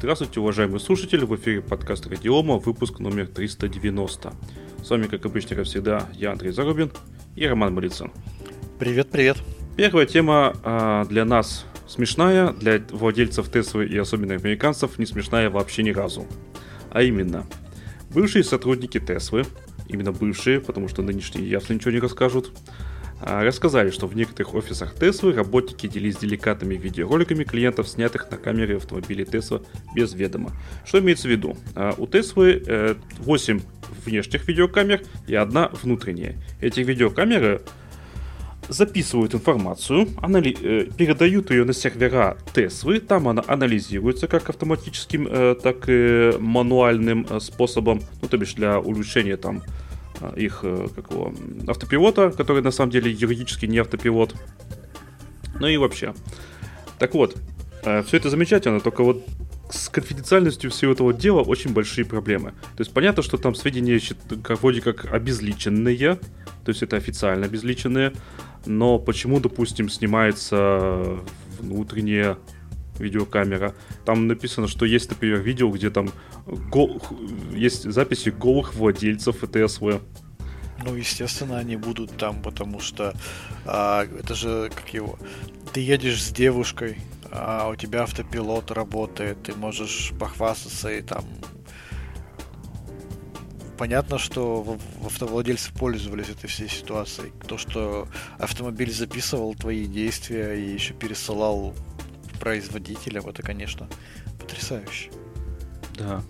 Здравствуйте, уважаемые слушатели, в эфире подкаст Радиома, выпуск номер 390. С вами, как обычно, как всегда, я Андрей Зарубин и Роман Малицын. Привет, привет. Первая тема э, для нас смешная, для владельцев Теслы и особенно американцев не смешная вообще ни разу. А именно, бывшие сотрудники Теслы, именно бывшие, потому что нынешние явно ничего не расскажут, рассказали, что в некоторых офисах Теслы работники делились деликатными видеороликами клиентов, снятых на камеры автомобилей Тесла без ведома. Что имеется в виду? А, у Теслы 8 э, внешних видеокамер и одна внутренняя. Эти видеокамеры записывают информацию, анали- э, передают ее на сервера Теслы, там она анализируется как автоматическим, э, так и мануальным способом, ну то бишь для улучшения там а, их э, как его, автопилота, который на самом деле юридически не автопилот. Ну и вообще. Так вот, э, все это замечательно, только вот с конфиденциальностью всего этого дела очень большие проблемы. То есть понятно, что там сведения вроде как обезличенные, то есть это официально обезличенные, но почему, допустим, снимается внутреннее видеокамера. Там написано, что есть, например, видео, где там гол... есть записи голых владельцев ТСВ. Ну, естественно, они будут там, потому что а, это же, как его, ты едешь с девушкой, а у тебя автопилот работает, ты можешь похвастаться и там понятно, что автовладельцы пользовались этой всей ситуацией. То, что автомобиль записывал твои действия и еще пересылал производителя, это, конечно, потрясающе. Да.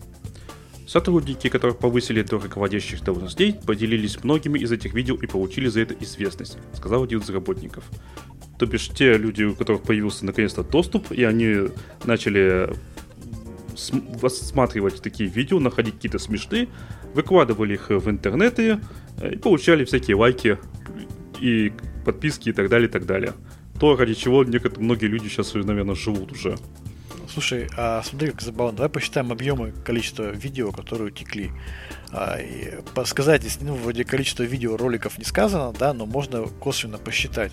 Сотрудники, которых повысили до руководящих должностей, поделились многими из этих видео и получили за это известность, сказал один из работников. То бишь те люди, у которых появился наконец-то доступ, и они начали рассматривать такие видео, находить какие-то смешные, выкладывали их в интернеты и получали всякие лайки и подписки и так далее, и так далее то, ради чего некоторые, многие люди сейчас, наверное, живут уже. Слушай, а смотри, как забавно. Давай посчитаем объемы количества видео, которые утекли. А, сказать, ну, вроде количество видеороликов не сказано, да, но можно косвенно посчитать.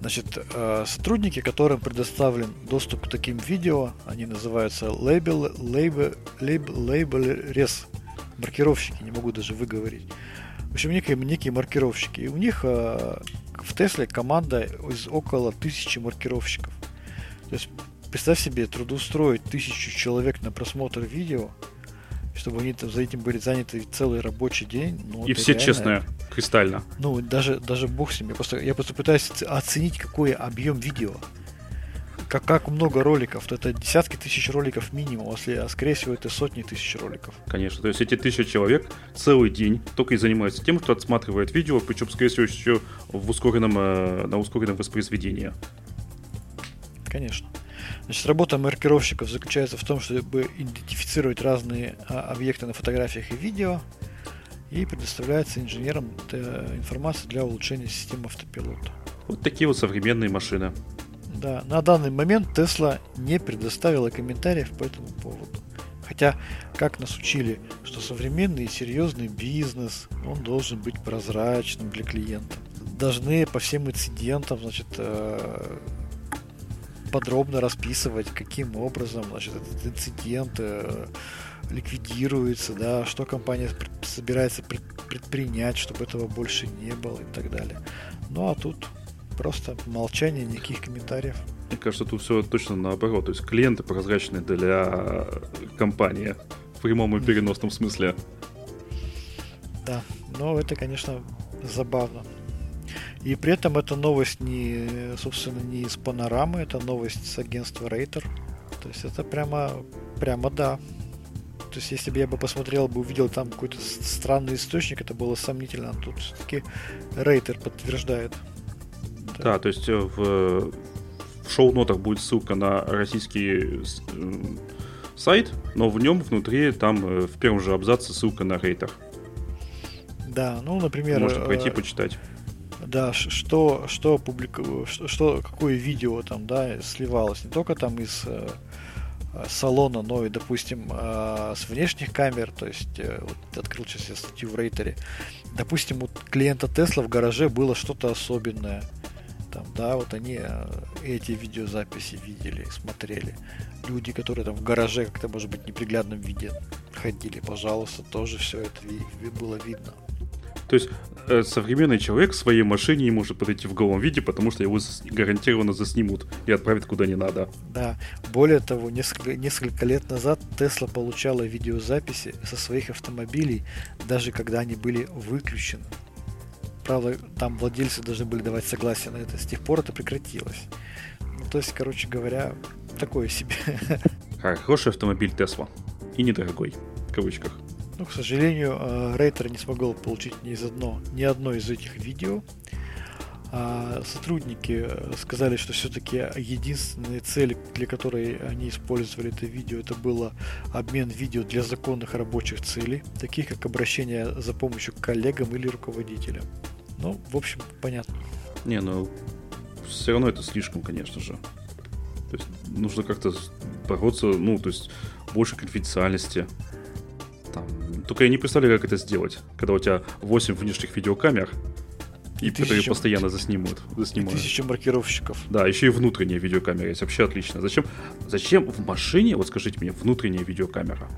Значит, а, сотрудники, которым предоставлен доступ к таким видео, они называются label, label, label, label res, маркировщики, не могу даже выговорить. В общем, некие, некие маркировщики. И у них а, в Тесле команда из около тысячи маркировщиков. То есть представь себе трудоустроить тысячу человек на просмотр видео, чтобы они там за этим были заняты целый рабочий день. Ну, и все реально, честно, кристально. Ну, даже, даже бог с ним. Я просто, я просто пытаюсь оценить, какой объем видео как, как много роликов, то это десятки тысяч роликов минимум, если, а скорее всего это сотни тысяч роликов. Конечно, то есть эти тысячи человек целый день только и занимаются тем, что отсматривает видео, причем, скорее всего, еще в ускоренном, э, на ускоренном воспроизведении. Конечно. Значит, работа маркировщиков заключается в том, чтобы идентифицировать разные а, объекты на фотографиях и видео, и предоставляется инженерам э, информация для улучшения системы автопилота. Вот такие вот современные машины. Да, на данный момент Tesla не предоставила комментариев по этому поводу. Хотя, как нас учили, что современный и серьезный бизнес, он должен быть прозрачным для клиента. Должны по всем инцидентам, значит, э, подробно расписывать, каким образом, значит, этот инцидент э, ликвидируется, да, что компания собирается предпринять, чтобы этого больше не было и так далее. Ну а тут Просто молчание, никаких комментариев. Мне кажется, тут все точно наоборот. То есть клиенты прозрачны для компании в прямом и переносном смысле. Да, но это, конечно, забавно. И при этом эта новость не, собственно, не из панорамы, это новость с агентства Рейтер. То есть это прямо, прямо да. То есть если бы я бы посмотрел, бы увидел там какой-то странный источник, это было сомнительно. Тут все-таки Рейтер подтверждает. Да, то есть э, в, в шоу-нотах будет ссылка на российский сайт, но в нем внутри там э, в первом же абзаце ссылка на рейтер. Да, ну, например... Можно пройти, э, почитать. Да, что, что, публику, что, какое видео там, да, сливалось. Не только там из салона, но и, допустим, с внешних камер, то есть, вот открыл сейчас я статью в рейтере, допустим, у клиента Тесла в гараже было что-то особенное, да, вот они э, эти видеозаписи видели, смотрели. Люди, которые там в гараже как-то, может быть, неприглядном виде ходили, пожалуйста, тоже все это было видно. То есть э, современный человек в своей машине не может подойти в голом виде, потому что его гарантированно заснимут и отправят куда не надо. Да. Более того, несколько, несколько лет назад Тесла получала видеозаписи со своих автомобилей, даже когда они были выключены. Правда, там владельцы должны были давать согласие на это. С тех пор это прекратилось. Ну, то есть, короче говоря, такое себе. Хороший автомобиль Тесла. И недорогой. В кавычках. Ну, к сожалению, э, Рейтер не смогл получить ни, из одно, ни одно из этих видео. А сотрудники э, сказали, что все-таки единственная цель, для которой они использовали это видео, это было обмен видео для законных рабочих целей, таких как обращение за помощью к коллегам или руководителям. Ну, в общем, понятно. Не, ну, все равно это слишком, конечно же. То есть нужно как-то бороться, ну, то есть больше конфиденциальности. Там. Только я не представляю, как это сделать, когда у тебя 8 внешних видеокамер, и, которые постоянно заснимут. заснимают. И тысяча маркировщиков. Да, еще и внутренняя видеокамера есть. Вообще отлично. Зачем, зачем в машине, вот скажите мне, внутренняя видеокамера?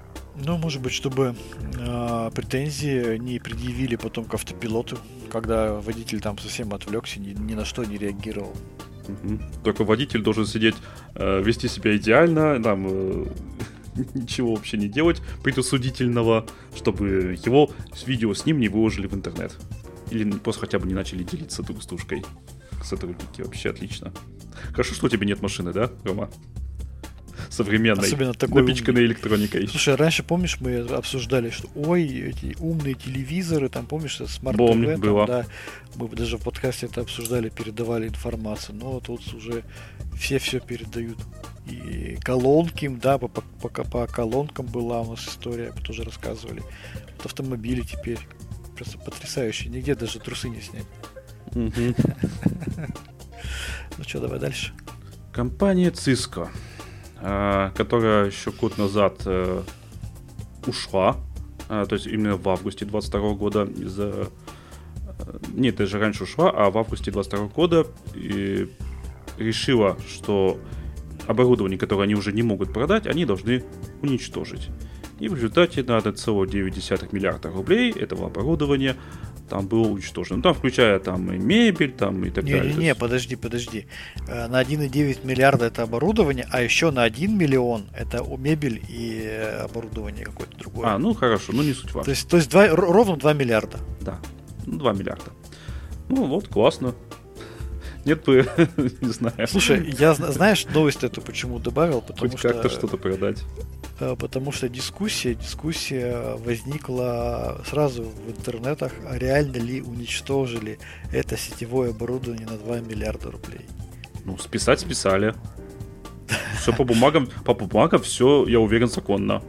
Ну, может быть, чтобы э, претензии не предъявили потом к автопилоту, когда водитель там совсем отвлекся, ни, ни на что не реагировал. Угу. Только водитель должен сидеть, э, вести себя идеально, там, э, ничего вообще не делать предусудительного, чтобы его видео с ним не выложили в интернет. Или просто хотя бы не начали делиться дружкой. Сотрудники вообще отлично. Хорошо, что у тебя нет машины, да, Рома? современной, Особенно такой напичканной умный. электроникой. Слушай, раньше, помнишь, мы обсуждали, что ой, эти умные телевизоры, там, помнишь, смарт Помню, ТВ, было. да, мы даже в подкасте это обсуждали, передавали информацию, но вот уже все все передают. И колонки, да, по, по, по, по колонкам была у нас история, мы тоже рассказывали. Вот автомобили теперь просто потрясающие, нигде даже трусы не снять. Ну что, давай дальше. Компания Cisco Э, которая еще год назад э, ушла, э, то есть именно в августе 22 года из-за... Нет, даже раньше ушла, а в августе 22 года и решила, что оборудование, которое они уже не могут продать, они должны уничтожить. И в результате на 1,9 миллиарда рублей этого оборудования там было уничтожено. Ну, там, включая там и мебель, там и так не, далее. Не-не-не, есть... подожди, подожди. Э, на 1,9 миллиарда это оборудование, а еще на 1 миллион это мебель и э, оборудование какое-то другое. А, ну хорошо, ну не суть важно. То есть, то есть 2, ровно 2 миллиарда. Да, 2 миллиарда. Ну вот, классно. Нет бы, не знаю. Слушай, я знаешь, новость эту почему добавил? Потому Хоть что... как-то что-то продать. Э, потому что дискуссия, дискуссия возникла сразу в интернетах, а реально ли уничтожили это сетевое оборудование на 2 миллиарда рублей. Ну, списать списали. Все по бумагам, по бумагам все, я уверен, законно.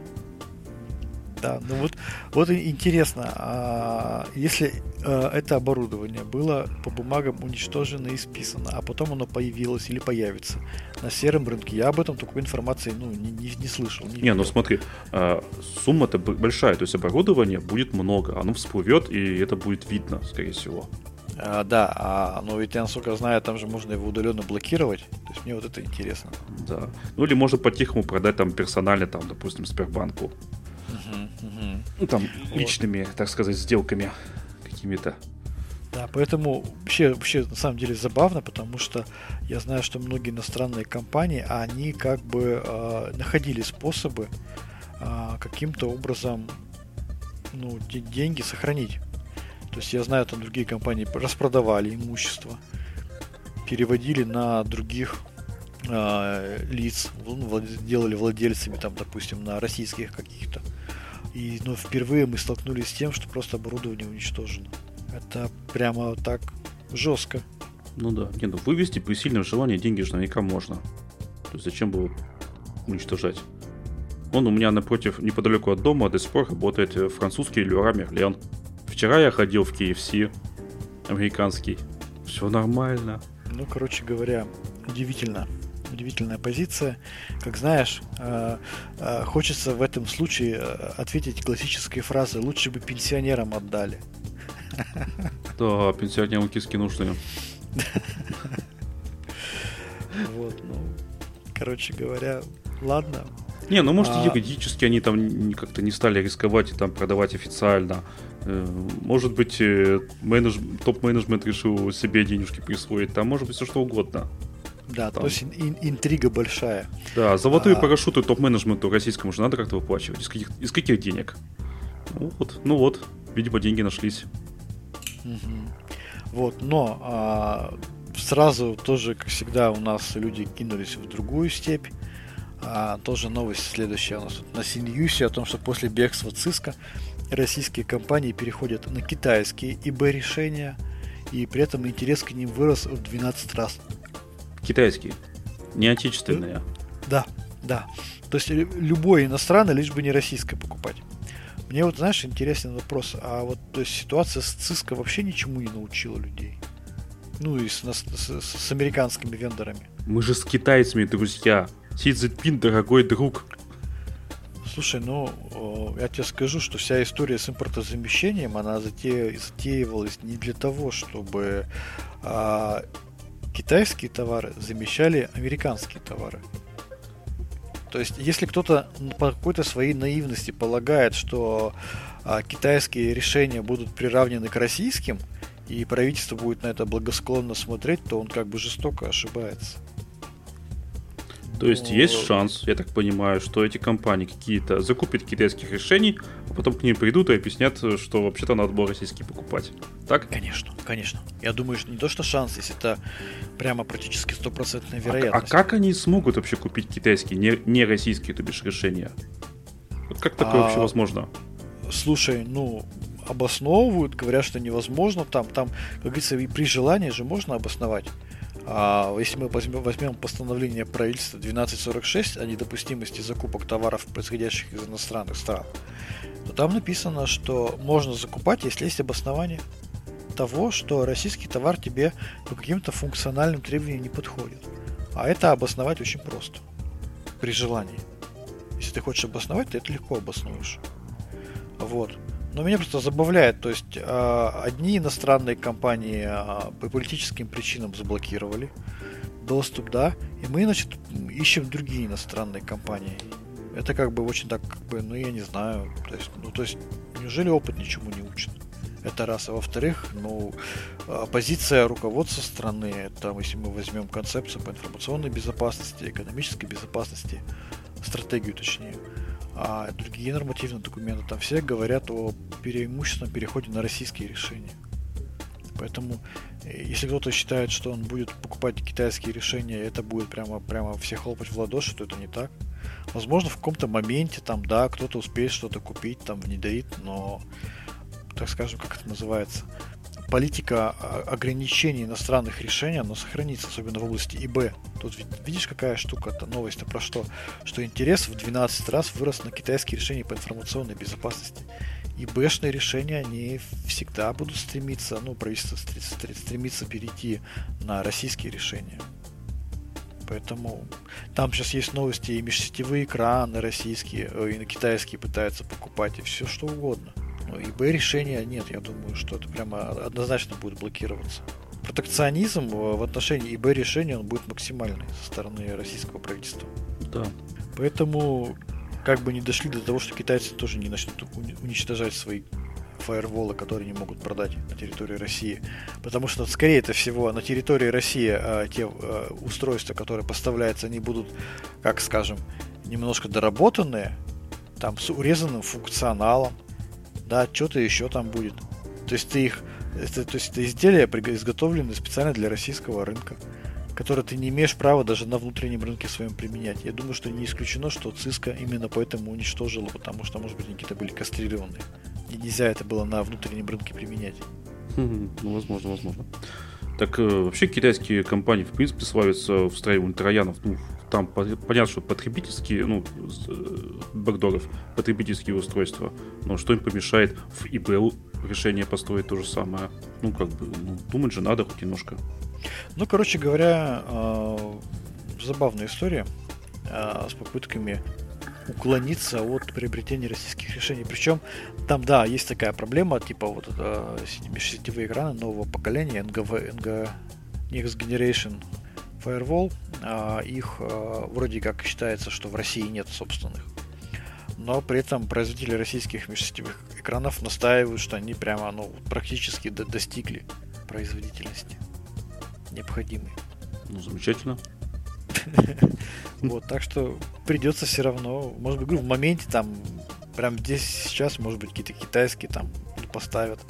Да, ну вот, вот интересно, а если э, это оборудование было по бумагам уничтожено и списано, а потом оно появилось или появится на сером рынке, я об этом такой информации ну, не, не, не слышал. Не, не ну смотри, э, сумма-то большая, то есть оборудования будет много, оно всплывет и это будет видно, скорее всего. А, да, а, но ведь я, насколько знаю, там же можно его удаленно блокировать. То есть мне вот это интересно. Да. Ну или можно по-тихому продать там персонально, там, допустим, Сбербанку. Ну, там, личными, так сказать, сделками какими-то. Да, поэтому вообще, вообще на самом деле забавно, потому что я знаю, что многие иностранные компании, они как бы э, находили способы э, каким-то образом ну, деньги сохранить. То есть я знаю, там другие компании распродавали имущество, переводили на других э, лиц, делали владельцами, там, допустим, на российских каких-то и ну, впервые мы столкнулись с тем, что просто оборудование уничтожено. Это прямо так жестко. Ну да. Не, ну вывести при сильном желании деньги же наверняка можно. То есть зачем было уничтожать? Он у меня напротив, неподалеку от дома до сих пор работает э, французский Леруа Мерлен. Вчера я ходил в KFC, американский. Все нормально. Ну, короче говоря, удивительно удивительная позиция. Как знаешь, э, э, хочется в этом случае э, ответить классической фразой «лучше бы пенсионерам отдали». Да, пенсионерам киски нужны. короче говоря, ладно. Не, ну может а... юридически они там как-то не стали рисковать и там продавать официально. Может быть, менедж... топ-менеджмент решил себе денежки присвоить, там может быть все что угодно. Да, там. то есть ин- интрига большая. Да, золотые а... парашюты топ-менеджменту российскому же надо как-то выплачивать. Из каких, из каких денег? Ну вот, ну вот, видимо, деньги нашлись. Угу. Вот, но а, сразу тоже, как всегда, у нас люди кинулись в другую степь. А, тоже новость следующая у нас тут на Синьюсе о том, что после бегства Циска российские компании переходят на китайские ИБ решения, и при этом интерес к ним вырос в 12 раз. Китайские, не отечественные. Да, да. То есть любой иностранный, лишь бы не российское покупать. Мне вот, знаешь, интересный вопрос. А вот то есть ситуация с Cisco вообще ничему не научила людей? Ну и с, с, с, американскими вендорами. Мы же с китайцами друзья. Си Цзиньпин дорогой друг. Слушай, ну, я тебе скажу, что вся история с импортозамещением, она затеивалась не для того, чтобы а, китайские товары замещали американские товары. То есть, если кто-то по какой-то своей наивности полагает, что а, китайские решения будут приравнены к российским, и правительство будет на это благосклонно смотреть, то он как бы жестоко ошибается. То есть есть шанс, я так понимаю, что эти компании какие-то закупят китайских решений, а потом к ним придут и объяснят, что вообще-то надо было российские покупать. Так? Конечно, конечно. Я думаю, что не то, что шанс, если это прямо практически стопроцентная а вероятность. А, а как они смогут вообще купить китайские, не, не российские, то бишь, решения? Вот как такое а... вообще возможно? Слушай, ну, обосновывают, говорят, что невозможно. Там, там, как говорится, и при желании же можно обосновать. А если мы возьмем, возьмем постановление правительства 1246 о недопустимости закупок товаров, происходящих из иностранных стран, то там написано, что можно закупать, если есть обоснование того, что российский товар тебе по каким-то функциональным требованиям не подходит. А это обосновать очень просто. При желании. Если ты хочешь обосновать, ты это легко обоснуешь. Вот. Но меня просто забавляет, то есть э, одни иностранные компании э, по политическим причинам заблокировали доступ, да, и мы, значит, ищем другие иностранные компании. Это как бы очень так, как бы, ну я не знаю, то есть, ну то есть, неужели опыт ничему не учит? Это раз. А во-вторых, ну, позиция руководства страны, там, если мы возьмем концепцию по информационной безопасности, экономической безопасности, стратегию точнее, а другие нормативные документы там все говорят о преимущественном переходе на российские решения. Поэтому, э, если кто-то считает, что он будет покупать китайские решения, это будет прямо, прямо все хлопать в ладоши, то это не так. Возможно, в каком-то моменте там, да, кто-то успеет что-то купить, там, внедрит, но, так скажем, как это называется, политика а, ограничений иностранных решений, она сохранится, особенно в области ИБ. Тут видишь, какая штука-то, новость-то про что? Что интерес в 12 раз вырос на китайские решения по информационной безопасности. ИБшные решения, они всегда будут стремиться, ну, правительство стремится перейти на российские решения. Поэтому там сейчас есть новости, и межсетевые экраны российские, э, и на китайские пытаются покупать, и все что угодно. Ну, ИБ решения нет, я думаю, что это прямо однозначно будет блокироваться. Протекционизм в отношении ИБ решения он будет максимальный со стороны российского правительства. Да. Поэтому как бы не дошли до того, что китайцы тоже не начнут уничтожать свои фаерволы, которые не могут продать на территории России. Потому что, скорее это всего, на территории России а, те а, устройства, которые поставляются, они будут, как скажем, немножко доработанные, там с урезанным функционалом, да, что-то еще там будет. То есть ты их, это, то есть это изделия изготовлены специально для российского рынка, которые ты не имеешь права даже на внутреннем рынке своем применять. Я думаю, что не исключено, что Циска именно поэтому уничтожила, потому что, может быть, какие-то были кастрированы. И нельзя это было на внутреннем рынке применять. Ну, возможно, возможно. Так э, вообще китайские компании, в принципе, славятся встраиванием троянов ну, там понятно, что потребительские, ну, э, бэкдоров, потребительские устройства, но что им помешает в EBL решение построить то же самое? Ну, как бы, ну, думать же надо хоть немножко. Ну, короче говоря, э, забавная история э, с попытками уклониться от приобретения российских решений. Причем там, да, есть такая проблема, типа вот это межсетевые экраны нового поколения, NGV, NG, Next Generation Firewall, а, их а, вроде как считается, что в России нет собственных. Но при этом производители российских межсетевых экранов настаивают, что они прямо ну, практически до достигли производительности необходимой. Ну, замечательно. Вот, так что придется все равно, может быть, в моменте там, прям здесь сейчас, может быть, какие-то китайские там поставят,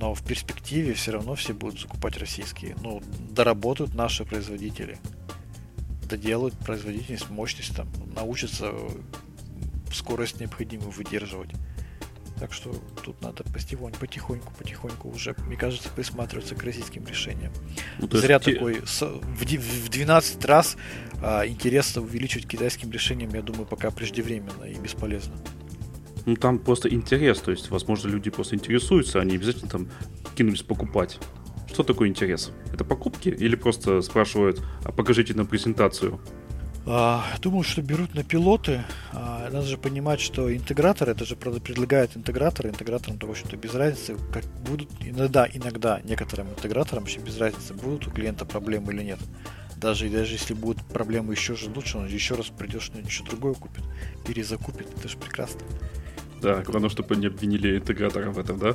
но в перспективе все равно все будут закупать российские. Ну, доработают наши производители, доделают производительность, мощность, там, научатся скорость необходимую выдерживать. Так что тут надо потихоньку, потихоньку, потихоньку уже, мне кажется, присматриваться к российским решениям. Ну, Зря те... такой в 12 раз а, интерес увеличивать китайским решениям, я думаю, пока преждевременно и бесполезно. Ну там просто интерес, то есть, возможно, люди просто интересуются, они обязательно там кинулись покупать. Что такое интерес? Это покупки или просто спрашивают, а покажите нам презентацию? А, думаю, что берут на пилоты. А, надо же понимать, что интегратор, это же предлагает интеграторы, интеграторам, то, в общем-то, без разницы, как будут иногда, иногда некоторым интеграторам вообще без разницы, будут у клиента проблемы или нет. Даже, даже если будут проблемы еще же лучше, он еще раз придет, что еще другое купит, перезакупит, это же прекрасно. Да, главное, чтобы не обвинили интегратора в этом, да?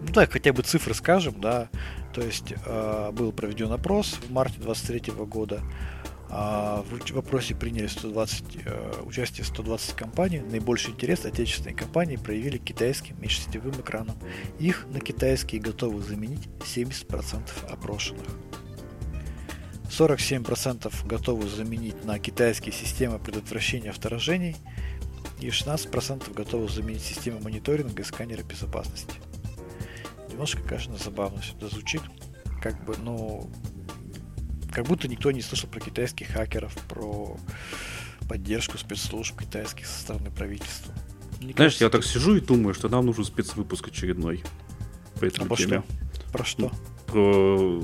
Ну да, хотя бы цифры скажем, да. То есть э, был проведен опрос в марте 23 года. А, в опросе приняли 120, э, участие 120 компаний. Наибольший интерес отечественные компании проявили китайским межсетевым экраном. Их на китайские готовы заменить 70% опрошенных. 47% готовы заменить на китайские системы предотвращения вторжений и 16% готовы заменить системы мониторинга и сканеры безопасности. Немножко, конечно, забавно все это звучит. Как бы, ну, как будто никто не слышал про китайских хакеров, про поддержку спецслужб китайских со стороны правительства. Мне Знаешь, кажется, я так сижу и думаю, что нам нужен спецвыпуск очередной. По этой а теме. Что? Про что? Про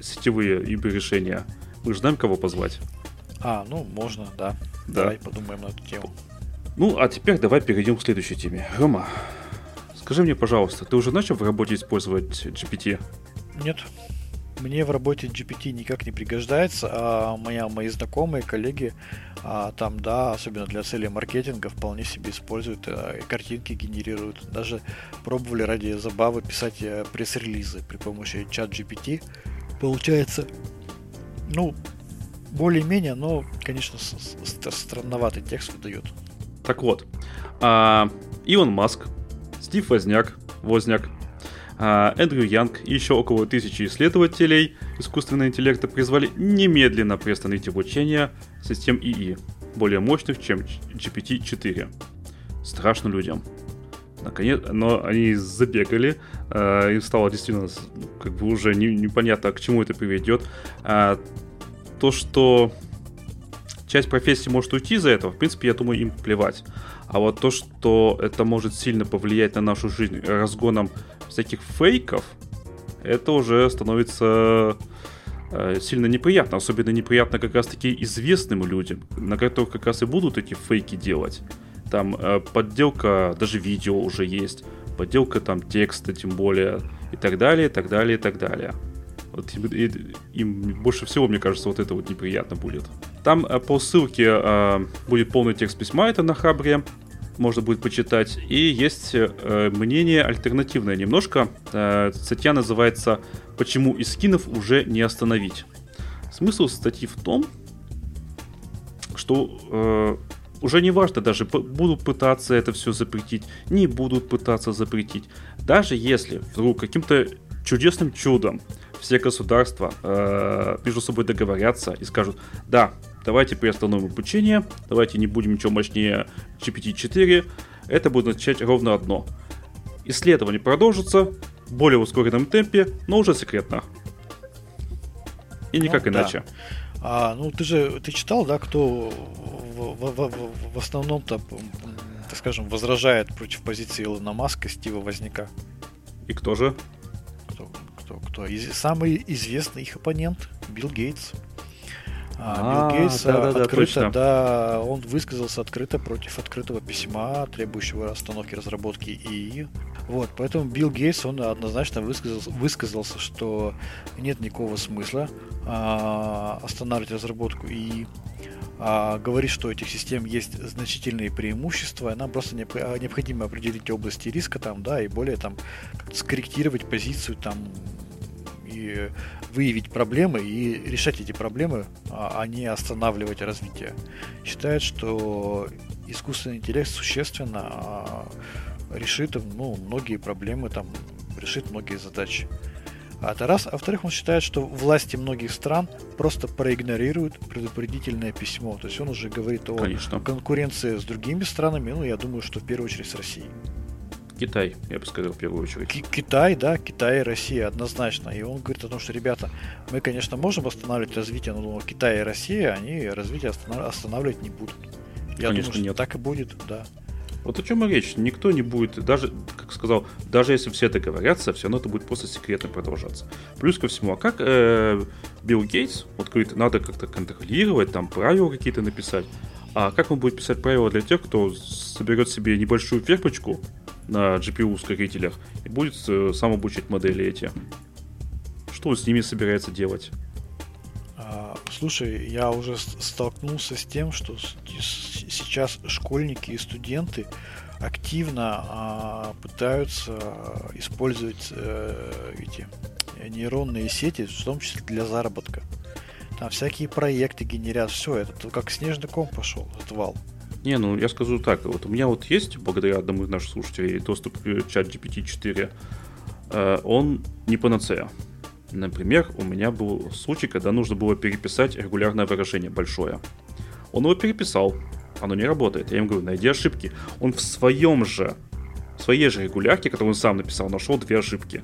сетевые ибо решения. Мы же знаем, кого позвать. А, ну, можно, да. Да. Давай подумаем на эту тему. Ну, а теперь давай перейдем к следующей теме. Рома, скажи мне, пожалуйста, ты уже начал в работе использовать GPT? Нет мне в работе GPT никак не пригождается, а моя, мои знакомые, коллеги, а, там, да, особенно для целей маркетинга, вполне себе используют, а, и картинки генерируют. Даже пробовали ради забавы писать а, пресс-релизы при помощи чат GPT. Получается, ну, более-менее, но, конечно, странноватый текст выдает. Так вот, а, Илон Маск, Стив Возняк, Возняк а Эндрю Янг и еще около тысячи исследователей искусственного интеллекта призвали немедленно приостановить обучение систем ИИ, более мощных, чем GPT-4. Страшно людям. Наконец, но они забегали, э, им стало действительно как бы уже не, непонятно, к чему это приведет. А, то, что часть профессии может уйти из-за этого, в принципе, я думаю, им плевать. А вот то, что это может сильно повлиять на нашу жизнь разгоном всяких фейков, это уже становится э, сильно неприятно. Особенно неприятно как раз-таки известным людям, на которых как раз и будут эти фейки делать. Там э, подделка, даже видео уже есть, подделка там текста тем более, и так далее, и так далее, и так далее. Вот им, им больше всего, мне кажется, вот это вот неприятно будет. Там э, по ссылке э, будет полный текст письма, это на Хабре можно будет почитать. И есть э, мнение альтернативное немножко. Э, статья называется «Почему из скинов уже не остановить?». Смысл статьи в том, что э, уже не важно даже, будут пытаться это все запретить, не будут пытаться запретить. Даже если вдруг каким-то чудесным чудом все государства э, между собой договорятся и скажут, да, давайте приостановим обучение, давайте не будем ничего мощнее GPT-4, это будет означать ровно одно. Исследования продолжатся в более ускоренном темпе, но уже секретно. И никак ну, иначе. Да. А, ну ты же ты читал, да, кто в, в, в, в основном-то, так скажем, возражает против позиции Илона Маска, Стива Возняка. И кто же? Кто? Из, самый известный их оппонент Билл Гейтс. А, Билл Гейтс да, да, открыто, да, да, он высказался открыто против открытого письма, требующего остановки разработки ИИ. Вот, поэтому Билл Гейтс, он однозначно высказался, высказался что нет никакого смысла а, останавливать разработку ИИ. А, говорит, что у этих систем есть значительные преимущества, нам просто необходимо определить области риска там, да, и более там скорректировать позицию там выявить проблемы и решать эти проблемы, а, а не останавливать развитие. Считает, что искусственный интеллект существенно а, решит ну, многие проблемы, там, решит многие задачи. А это раз. А во-вторых, он считает, что власти многих стран просто проигнорируют предупредительное письмо. То есть он уже говорит о Конечно. конкуренции с другими странами, ну, я думаю, что в первую очередь с Россией. Китай, я бы сказал, в первую очередь. К- Китай, да, Китай и Россия однозначно. И он говорит о том, что, ребята, мы, конечно, можем останавливать развитие, но Китай и Россия, они развитие останавливать не будут. Я конечно, думаю, нет. так и будет, да. Вот о чем и речь. Никто не будет, даже, как сказал, даже если все договорятся, все равно это будет просто секретно продолжаться. Плюс ко всему, а как э, Билл Гейтс, вот говорит, надо как-то контролировать, там правила какие-то написать. А как он будет писать правила для тех, кто соберет себе небольшую фермочку на GPU-ускорителях и будет э, сам обучать модели эти? Что он с ними собирается делать? А, слушай, я уже столкнулся с тем, что сейчас школьники и студенты активно а, пытаются использовать а, эти нейронные сети, в том числе для заработка. Там всякие проекты генерят, все, это как снежный ком пошел, этот вал. Не, ну я скажу так, вот у меня вот есть, благодаря одному из наших слушателей, доступ к чат GPT-4, э, он не панацея. Например, у меня был случай, когда нужно было переписать регулярное выражение большое. Он его переписал, оно не работает. Я ему говорю, найди ошибки. Он в своем же, в своей же регулярке, которую он сам написал, нашел две ошибки.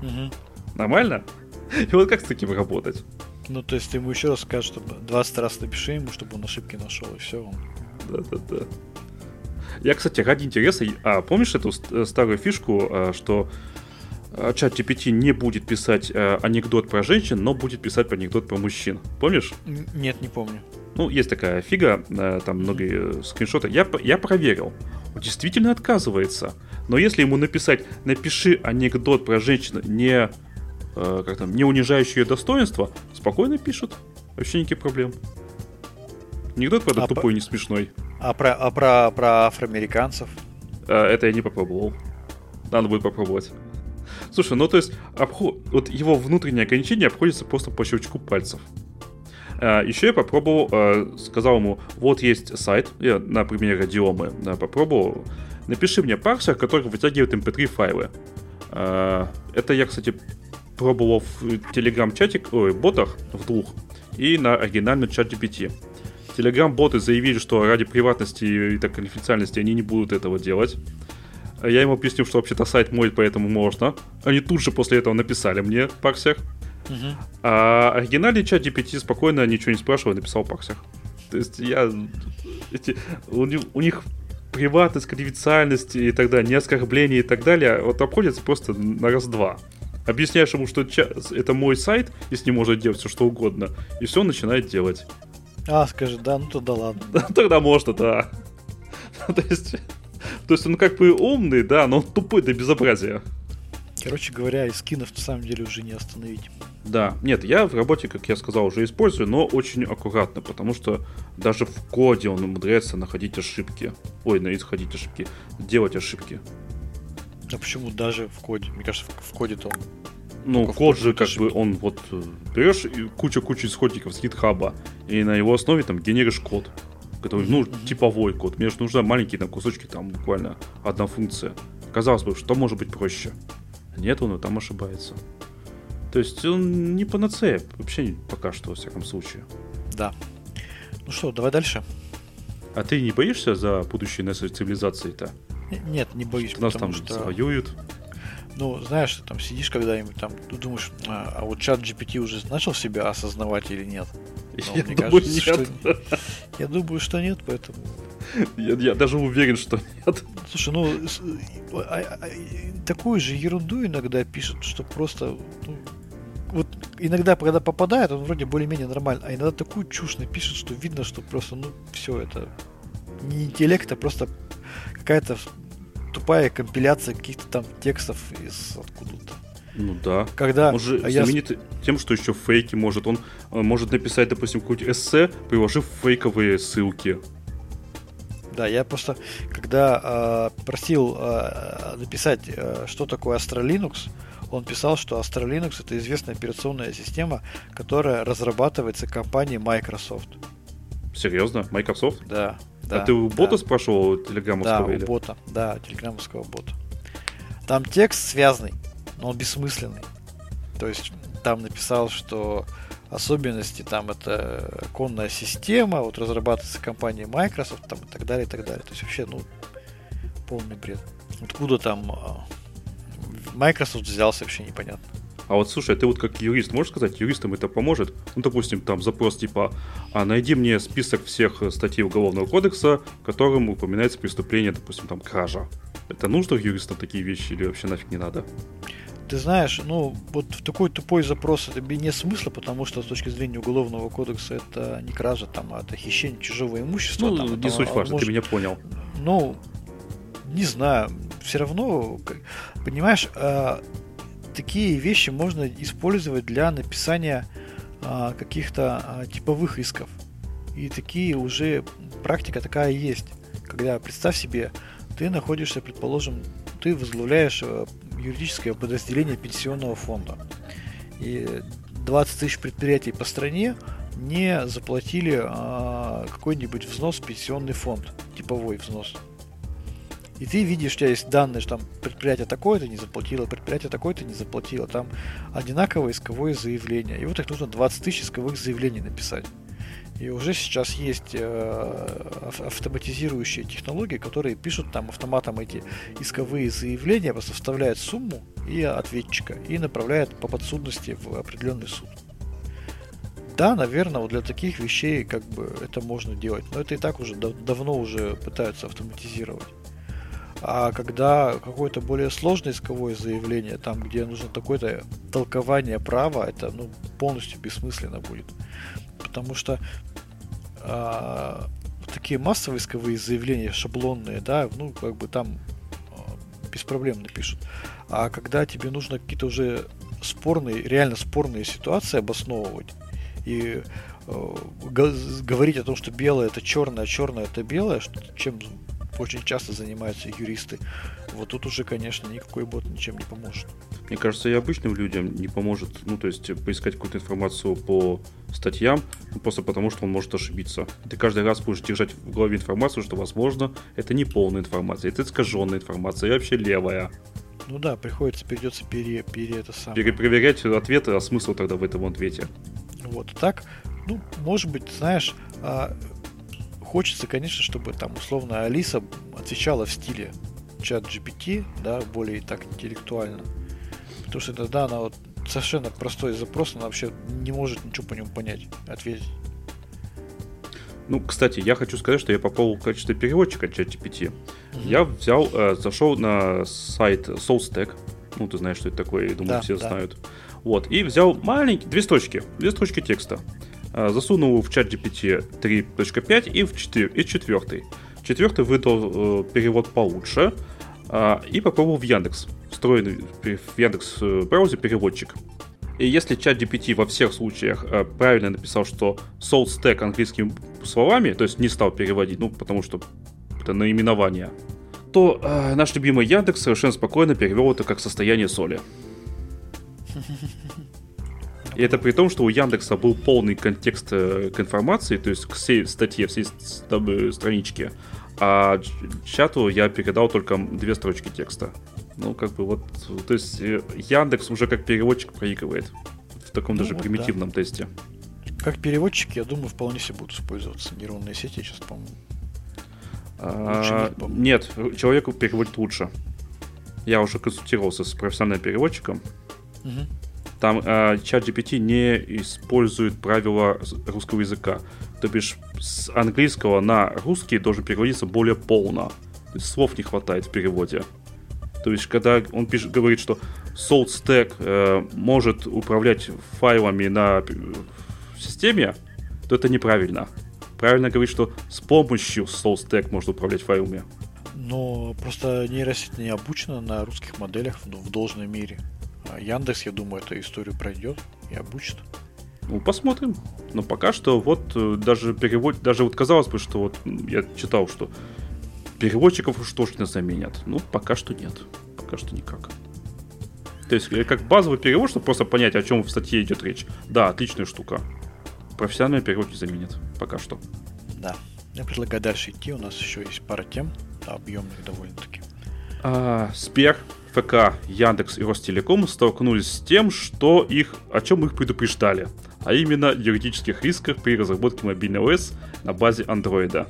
Угу. Нормально? И вот как с таким работать? Ну, то есть ты ему еще раз скажешь, чтобы 20 раз напиши ему, чтобы он ошибки нашел, и все. Да-да-да. Я, кстати, ради интереса... А, помнишь эту старую фишку, а, что а, чат GPT не будет писать э, анекдот про женщин, но будет писать анекдот про мужчин. Помнишь? Нет, не помню. Ну, есть такая фига, э, там многие скриншоты. Я, я проверил. Он действительно отказывается. Но если ему написать, напиши анекдот про женщину, не, э, как там, не унижающий ее достоинство, спокойно пишет. Вообще никаких проблем. Анекдот, правда, а тупой, по... не смешной. А про, а про, про афроамериканцев? Это я не попробовал. Надо будет попробовать. Слушай, ну то есть обход... вот его внутреннее ограничение обходится просто по щелчку пальцев. А, еще я попробовал, а, сказал ему, вот есть сайт, я на примере радиомы попробовал, напиши мне парсер, который вытягивает mp3 эм файлы. А, это я, кстати, пробовал в телеграм-чатик, ой, ботах в двух, и на оригинальном чат GPT. Телеграм-боты заявили, что ради приватности и так конфиденциальности они не будут этого делать. Я ему объяснил, что вообще-то сайт мой, поэтому можно. Они тут же после этого написали мне парсер. Угу. А оригинальный чат GPT спокойно, ничего не спрашивая, написал парсер. То есть я... Эти, у, у них приватность, конфиденциальность и так далее, не оскорбление и так далее, вот обходится просто на раз-два. Объясняешь ему, что это мой сайт, и с ним может делать все что угодно, и все начинает делать. А, скажи, да, ну тогда ладно. Тогда можно, да. То есть, то есть он как бы умный, да, но он тупой до безобразия. Короче говоря, и скинов на самом деле уже не остановить. Да, нет, я в работе, как я сказал, уже использую, но очень аккуратно, потому что даже в коде он умудряется находить ошибки. Ой, находить ошибки, делать ошибки. А почему даже в коде? Мне кажется, в коде-то он ну, код же, как бы, он вот э, берешь кучу-кучу исходников с гитхаба, и на его основе там генеришь код, который, ну, типовой код. Мне же нужны маленькие там кусочки, там буквально одна функция. Казалось бы, что может быть проще? Нет, он и там ошибается. То есть он не панацея, вообще пока что, во всяком случае. Да. Ну что, давай дальше. А ты не боишься за будущее нашей цивилизации-то? Нет, не боюсь, нас там что... завоюют. Ну, знаешь, ты там сидишь когда-нибудь там, ты думаешь, а, а вот чат GPT уже начал себя осознавать или нет? Но, я мне думаю, кажется, нет. Что... Я думаю, что нет, поэтому... Я, я даже уверен, что нет. Слушай, ну, а, а, такую же ерунду иногда пишут, что просто ну, вот иногда, когда попадает, он вроде более-менее нормально, а иногда такую чушь напишет, что видно, что просто, ну, все это не интеллект, а просто какая-то тупая компиляция каких-то там текстов из откуда-то. Ну да. Когда он же а я... знаменит тем, что еще фейки может. Он э, может написать, допустим, какое-нибудь эссе, приложив фейковые ссылки. Да, я просто, когда э, просил э, написать, э, что такое Astra Linux, он писал, что Astra Linux это известная операционная система, которая разрабатывается компанией Microsoft. Серьезно? Microsoft? Да. А да ты у бота да. спрашивал телеграммовского? Да, или? у бота. Да, телеграммовского бота. Там текст связанный, но он бессмысленный. То есть там написал, что особенности там это конная система, вот разрабатывается компанией Microsoft там и так далее, и так далее. То есть вообще, ну, полный бред. Откуда там а, Microsoft взялся, вообще непонятно. А вот слушай, а ты вот как юрист можешь сказать, юристам это поможет? Ну, допустим, там запрос типа, а найди мне список всех статей Уголовного кодекса, в котором упоминается преступление, допустим, там кража. Это нужно юристам такие вещи или вообще нафиг не надо? Ты знаешь, ну, вот в такой тупой запрос это не смысла, потому что с точки зрения Уголовного кодекса это не кража, там, а это хищение чужого имущества. Ну, там, не это, суть важно, может, ты меня понял. Ну, не знаю, все равно, понимаешь, а, такие вещи можно использовать для написания а, каких-то а, типовых исков. И такие уже практика такая есть. Когда, представь себе, ты находишься, предположим, ты возглавляешь юридическое подразделение пенсионного фонда. И 20 тысяч предприятий по стране не заплатили а, какой-нибудь взнос в пенсионный фонд, типовой взнос. И ты видишь, у тебя есть данные, что там предприятие такое-то не заплатило, предприятие такое-то не заплатило, там одинаковое исковое заявление. И вот их нужно 20 тысяч исковых заявлений написать. И уже сейчас есть э, автоматизирующие технологии, которые пишут там автоматом эти исковые заявления, просто вставляют сумму и ответчика и направляют по подсудности в определенный суд. Да, наверное, вот для таких вещей как бы это можно делать, но это и так уже дав- давно уже пытаются автоматизировать. А когда какое-то более сложное исковое заявление, там, где нужно такое-то толкование права, это ну, полностью бессмысленно будет. Потому что а, такие массовые исковые заявления, шаблонные, да, ну, как бы там а, без проблем напишут. А когда тебе нужно какие-то уже спорные, реально спорные ситуации обосновывать и э, говорить о том, что белое это черное, а черное это белое, что, чем очень часто занимаются юристы, вот тут уже, конечно, никакой бот ничем не поможет. Мне кажется, и обычным людям не поможет, ну, то есть поискать какую-то информацию по статьям, ну, просто потому что он может ошибиться. Ты каждый раз будешь держать в голове информацию, что, возможно, это не полная информация, это искаженная информация, и вообще левая. Ну да, приходится, придется пере, пере это самое. Перепроверять ответы, а смысл тогда в этом ответе? Вот так, ну, может быть, знаешь, а, хочется, конечно, чтобы там условно Алиса отвечала в стиле чат GPT, да, более так интеллектуально. Потому что тогда она вот совершенно простой запрос, она вообще не может ничего по нему понять, ответить. Ну, кстати, я хочу сказать, что я попал в качестве переводчика ChatGPT. Mm-hmm. Я взял, э, зашел на сайт SoulStack. Ну, ты знаешь, что это такое, я думаю, да, все да. знают. Вот, и взял маленькие, две строчки, две строчки текста. Засунул в чат GPT 3.5 и в 4, и четвертый. Четвертый выдал э, перевод получше. Э, и попробовал в Яндекс. Встроенный в Яндекс э, браузер переводчик. И если чат GPT во всех случаях э, правильно написал, что salt stack английскими словами, то есть не стал переводить, ну, потому что это наименование, то э, наш любимый Яндекс совершенно спокойно перевел это как состояние соли. И это при том, что у Яндекса был полный контекст э, к информации, то есть к всей статье, всей страничке. А чату я передал только две строчки текста. Ну, как бы вот, то есть э, Яндекс уже как переводчик проигрывает в таком ну, даже вот примитивном да. тесте. Как переводчик, я думаю, вполне себе будут использоваться нейронные сети сейчас, по-моему. А, нет, человеку переводит лучше. Я уже консультировался с профессиональным переводчиком. Угу. Там э, GPT не использует правила русского языка. То бишь с английского на русский должен переводиться более полно. То есть слов не хватает в переводе. То есть, когда он пишет, говорит, что Salt Stack э, может управлять файлами на системе, то это неправильно. Правильно говорить, что с помощью Salt Stack можно управлять файлами. Но просто нейросеть не обучена на русских моделях в, в должной мере. А Яндекс, я думаю, эту историю пройдет и обучит. Ну, посмотрим. Но пока что вот э, даже перевод, даже вот казалось бы, что вот я читал, что переводчиков уж точно заменят. Ну, пока что нет. Пока что никак. То есть, э, как базовый перевод, чтобы просто понять, о чем в статье идет речь. Да, отличная штука. Профессиональный перевод не заменит. Пока что. Да. Я предлагаю дальше идти. У нас еще есть пара тем, объемных довольно-таки. А, Сбер, ФК, Яндекс и Ростелеком столкнулись с тем, что их, о чем их предупреждали, а именно юридических рисках при разработке мобильного ОС на базе андроида.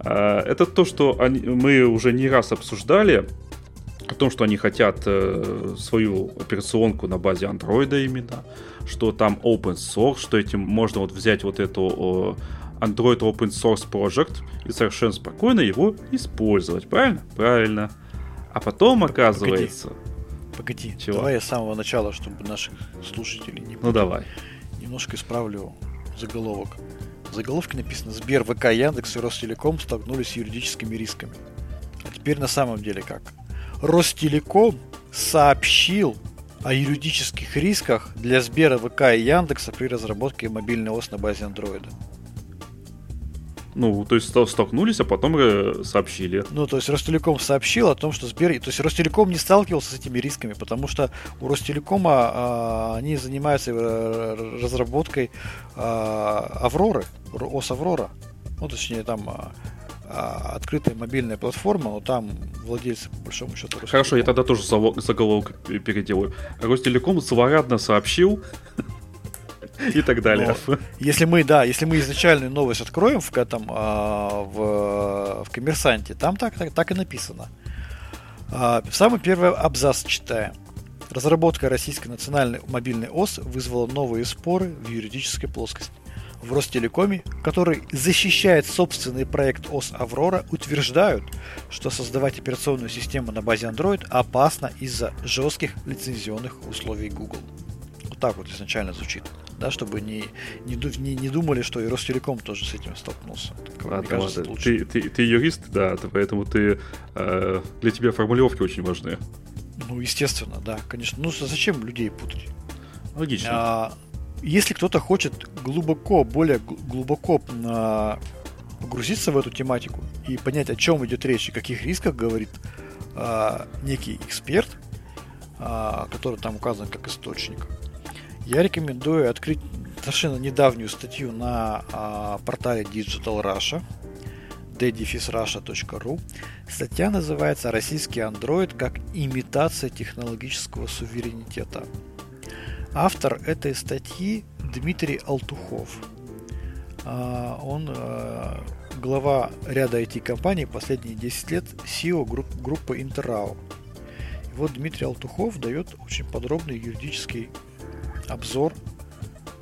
А, это то, что они, мы уже не раз обсуждали, о том, что они хотят э, свою операционку на базе андроида именно, что там open source, что этим можно вот взять вот эту Android Open Source Project и совершенно спокойно его использовать. Правильно? Правильно. А потом оказывается... Погоди, Чего? давай я с самого начала, чтобы наших слушателей не... Ну давай. Немножко исправлю заголовок. В заголовке написано «Сбер, ВК, Яндекс и Ростелеком столкнулись с юридическими рисками». А теперь на самом деле как? Ростелеком сообщил о юридических рисках для Сбера, ВК и Яндекса при разработке мобильного ОС на базе Андроида. Ну, то есть столкнулись, а потом э, сообщили. Ну, то есть Ростелеком сообщил о том, что Сбер... То есть Ростелеком не сталкивался с этими рисками, потому что у Ростелекома а, они занимаются э, разработкой а, Авроры, ОС Аврора. Ну, точнее, там а, а, открытая мобильная платформа, но там владельцы, по большому счету, Ростелеком. Хорошо, я тогда тоже заголовок переделаю. Ростелеком злорадно сообщил, и так далее. Но если мы, да, если мы изначальную новость откроем в этом а, в, в коммерсанте, там так, так, так и написано. А, самый первый абзац читаем. Разработка российской национальной мобильной ОС вызвала новые споры в юридической плоскости. В Ростелекоме, который защищает собственный проект ОС «Аврора», утверждают, что создавать операционную систему на базе Android опасно из-за жестких лицензионных условий Google. Вот так вот изначально звучит да, чтобы не, не, не, не думали, что и Ростелеком тоже с этим столкнулся. Ладно, кажется, ладно. Ты, ты, ты юрист, да, поэтому ты, э, для тебя формулировки очень важны. Ну, естественно, да, конечно. Ну, зачем людей путать? Логично. А, если кто-то хочет глубоко, более глубоко а, погрузиться в эту тематику и понять, о чем идет речь и каких рисках говорит а, некий эксперт, а, который там указан как источник, я рекомендую открыть совершенно недавнюю статью на а, портале Digital Russia ddefisrussia.ru Статья называется «Российский Android как имитация технологического суверенитета». Автор этой статьи Дмитрий Алтухов. А, он а, глава ряда IT-компаний последние 10 лет, SEO групп, группы Interrao. И вот Дмитрий Алтухов дает очень подробный юридический обзор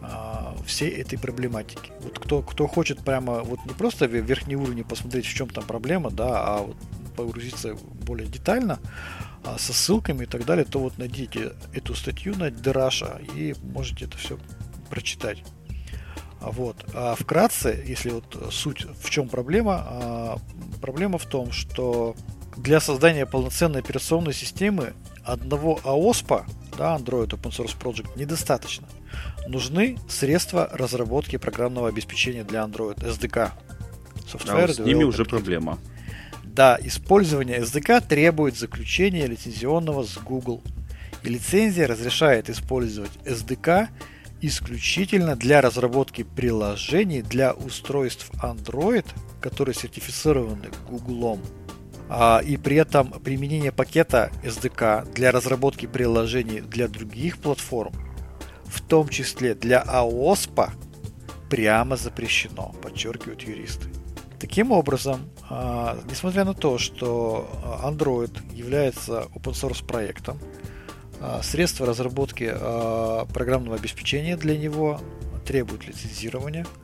а, всей этой проблематики. Вот кто, кто хочет прямо вот не просто в верхний уровень посмотреть, в чем там проблема, да, а вот погрузиться более детально, а, со ссылками и так далее, то вот найдите эту статью на Дераша и можете это все прочитать. А вот. А вкратце, если вот суть в чем проблема, а, проблема в том, что для создания полноценной операционной системы одного АОСПа да, Android Open Source Project недостаточно. Нужны средства разработки программного обеспечения для Android, SDK. Software а вот с ними уже проблема. Да, использование SDK требует заключения лицензионного с Google. И лицензия разрешает использовать SDK исключительно для разработки приложений для устройств Android, которые сертифицированы Google. А, и при этом применение пакета SDK для разработки приложений для других платформ, в том числе для AOSP, прямо запрещено, подчеркивают юристы. Таким образом, а, несмотря на то, что Android является open source проектом, а, средства разработки программного обеспечения для него требуют лицензирования –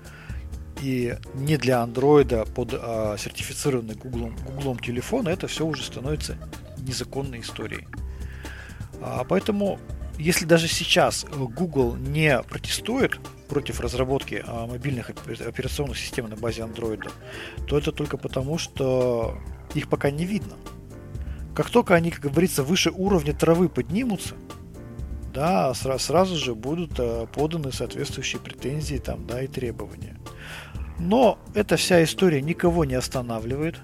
и не для андроида под а, сертифицированный Google, Google телефон, это все уже становится незаконной историей. А, поэтому, если даже сейчас Google не протестует против разработки а, мобильных операционных систем на базе Android, то это только потому, что их пока не видно. Как только они, как говорится, выше уровня травы поднимутся, да, сразу, же будут а, поданы соответствующие претензии там, да, и требования. Но эта вся история никого не останавливает.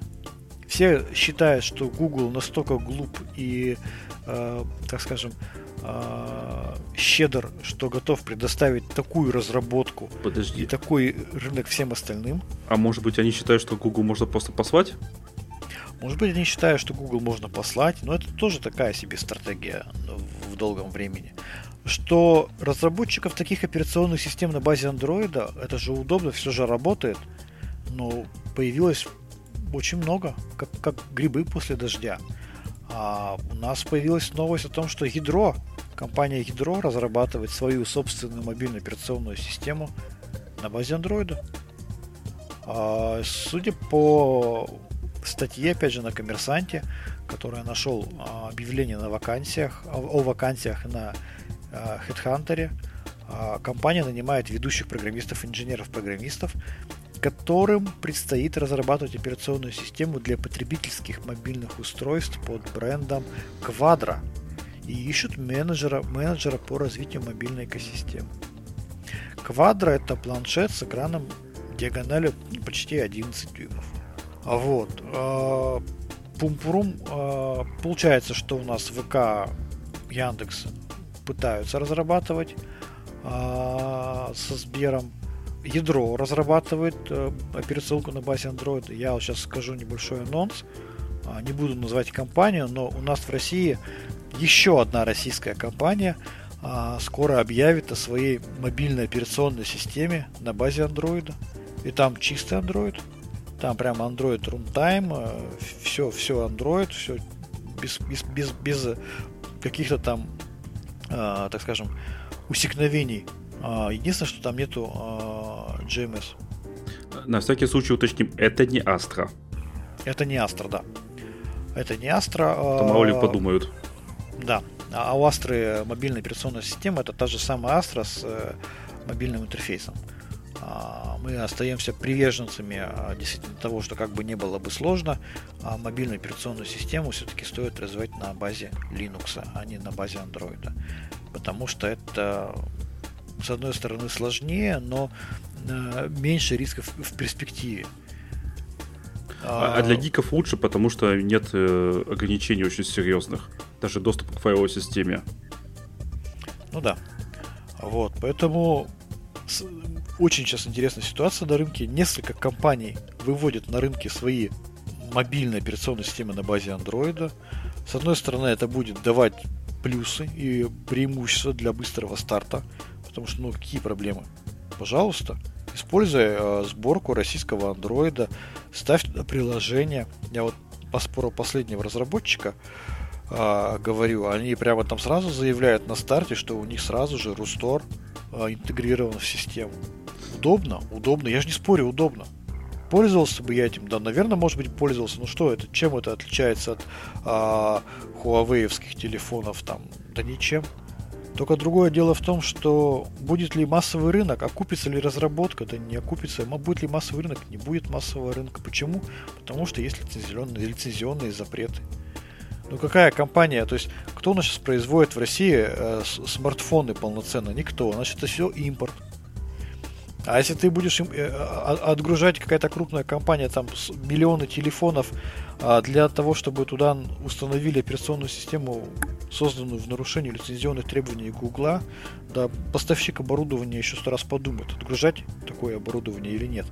Все считают, что Google настолько глуп и, э, так скажем, э, щедр, что готов предоставить такую разработку Подожди. и такой рынок всем остальным. А может быть они считают, что Google можно просто послать? Может быть, они считают, что Google можно послать, но это тоже такая себе стратегия в долгом времени. Что разработчиков таких операционных систем на базе Android, это же удобно, все же работает, но появилось очень много, как, как грибы после дождя. А у нас появилась новость о том, что Ядро, компания Ядро разрабатывает свою собственную мобильную операционную систему на базе Android. А, судя по статье, опять же, на Коммерсанте, которая нашел а, объявление на вакансиях, о вакансиях на HeadHunter, компания нанимает ведущих программистов, инженеров-программистов которым предстоит разрабатывать операционную систему для потребительских мобильных устройств под брендом Quadro и ищут менеджера, менеджера по развитию мобильной экосистемы. Quadro это планшет с экраном диагональю почти 11 дюймов. Вот. Э, Пумпурум. Э, получается, что у нас ВК Яндекс пытаются разрабатывать э, со Сбером ядро разрабатывает э, операционку на базе Android. Я вот сейчас скажу небольшой анонс. А, не буду называть компанию, но у нас в России еще одна российская компания а, скоро объявит о своей мобильной операционной системе на базе Android. И там чистый Android. Там прямо Android Runtime, все, все Android, все без, без, без, без каких-то там, э, так скажем, усекновений а, единственное, что там нету а, GMS. На всякий случай уточним, это не Astra. Это не Astra, да. Это не Astra. То мало ли подумают. Да. А у Astra мобильная операционная система это та же самая Astra с э, мобильным интерфейсом. Мы остаемся приверженцами действительно того, что как бы не было бы сложно, а мобильную операционную систему все-таки стоит развивать на базе Linux, а не на базе Android. Потому что это с одной стороны, сложнее, но э, меньше рисков в перспективе. А, а для гиков лучше, потому что нет э, ограничений очень серьезных. Даже доступ к файловой системе. Ну да. Вот, поэтому очень сейчас интересная ситуация на рынке. Несколько компаний выводят на рынке свои мобильные операционные системы на базе Android. С одной стороны, это будет давать плюсы и преимущества для быстрого старта. Потому что, ну, какие проблемы? Пожалуйста, используя э, сборку российского андроида, ставь туда приложение. Я вот по спору последнего разработчика э, говорю, они прямо там сразу заявляют на старте, что у них сразу же Рустор э, интегрирован в систему. Удобно, удобно. Я же не спорю, удобно. Пользовался бы я этим, да, наверное, может быть, пользовался. Ну что это, чем это отличается от а, Huawei телефонов там? Да ничем. Только другое дело в том, что будет ли массовый рынок, окупится ли разработка, да не окупится. Будет ли массовый рынок, не будет массового рынка. Почему? Потому что есть лицензионные, лицензионные запреты. Ну какая компания, то есть кто у нас сейчас производит в России э, смартфоны полноценно? Никто. Значит, это все импорт. А если ты будешь им, э, отгружать какая-то крупная компания, там миллионы телефонов а для того, чтобы туда установили операционную систему, созданную в нарушении лицензионных требований Гугла, да, поставщик оборудования еще сто раз подумает, отгружать такое оборудование или нет.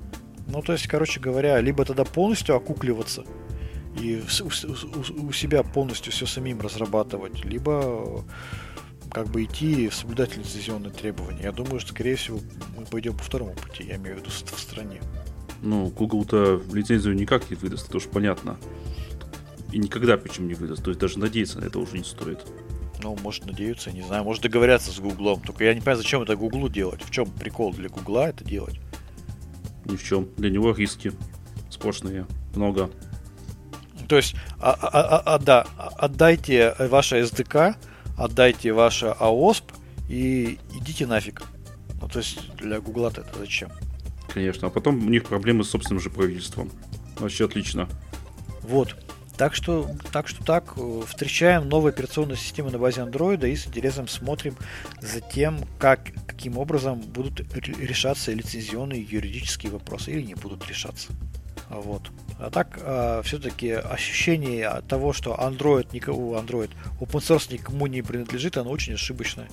Ну, то есть, короче говоря, либо тогда полностью окукливаться и у себя полностью все самим разрабатывать, либо как бы идти и соблюдать лицензионные требования. Я думаю, что, скорее всего, мы пойдем по второму пути, я имею в виду в стране. Ну, Google-то лицензию никак не выдаст, это уж понятно. И никогда причем не выдаст. То есть даже надеяться на это уже не стоит. Ну, может надеяться, не знаю. Может договорятся с Гуглом. Только я не понимаю, зачем это Гуглу делать. В чем прикол для Гугла это делать? Ни в чем. Для него риски сплошные. Много. То есть, а, а, а, а, да, отдайте ваше SDK, отдайте ваше AOSP и идите нафиг. Ну, то есть, для Гугла это зачем? Конечно, а потом у них проблемы с собственным же правительством. Вообще отлично. Вот. Так что, так что так, э, встречаем новые операционные системы на базе Android и с интересом смотрим за тем, как, каким образом будут решаться лицензионные юридические вопросы или не будут решаться. Вот. А так, э, все-таки ощущение того, что Android никого, Android, open source никому не принадлежит, оно очень ошибочное.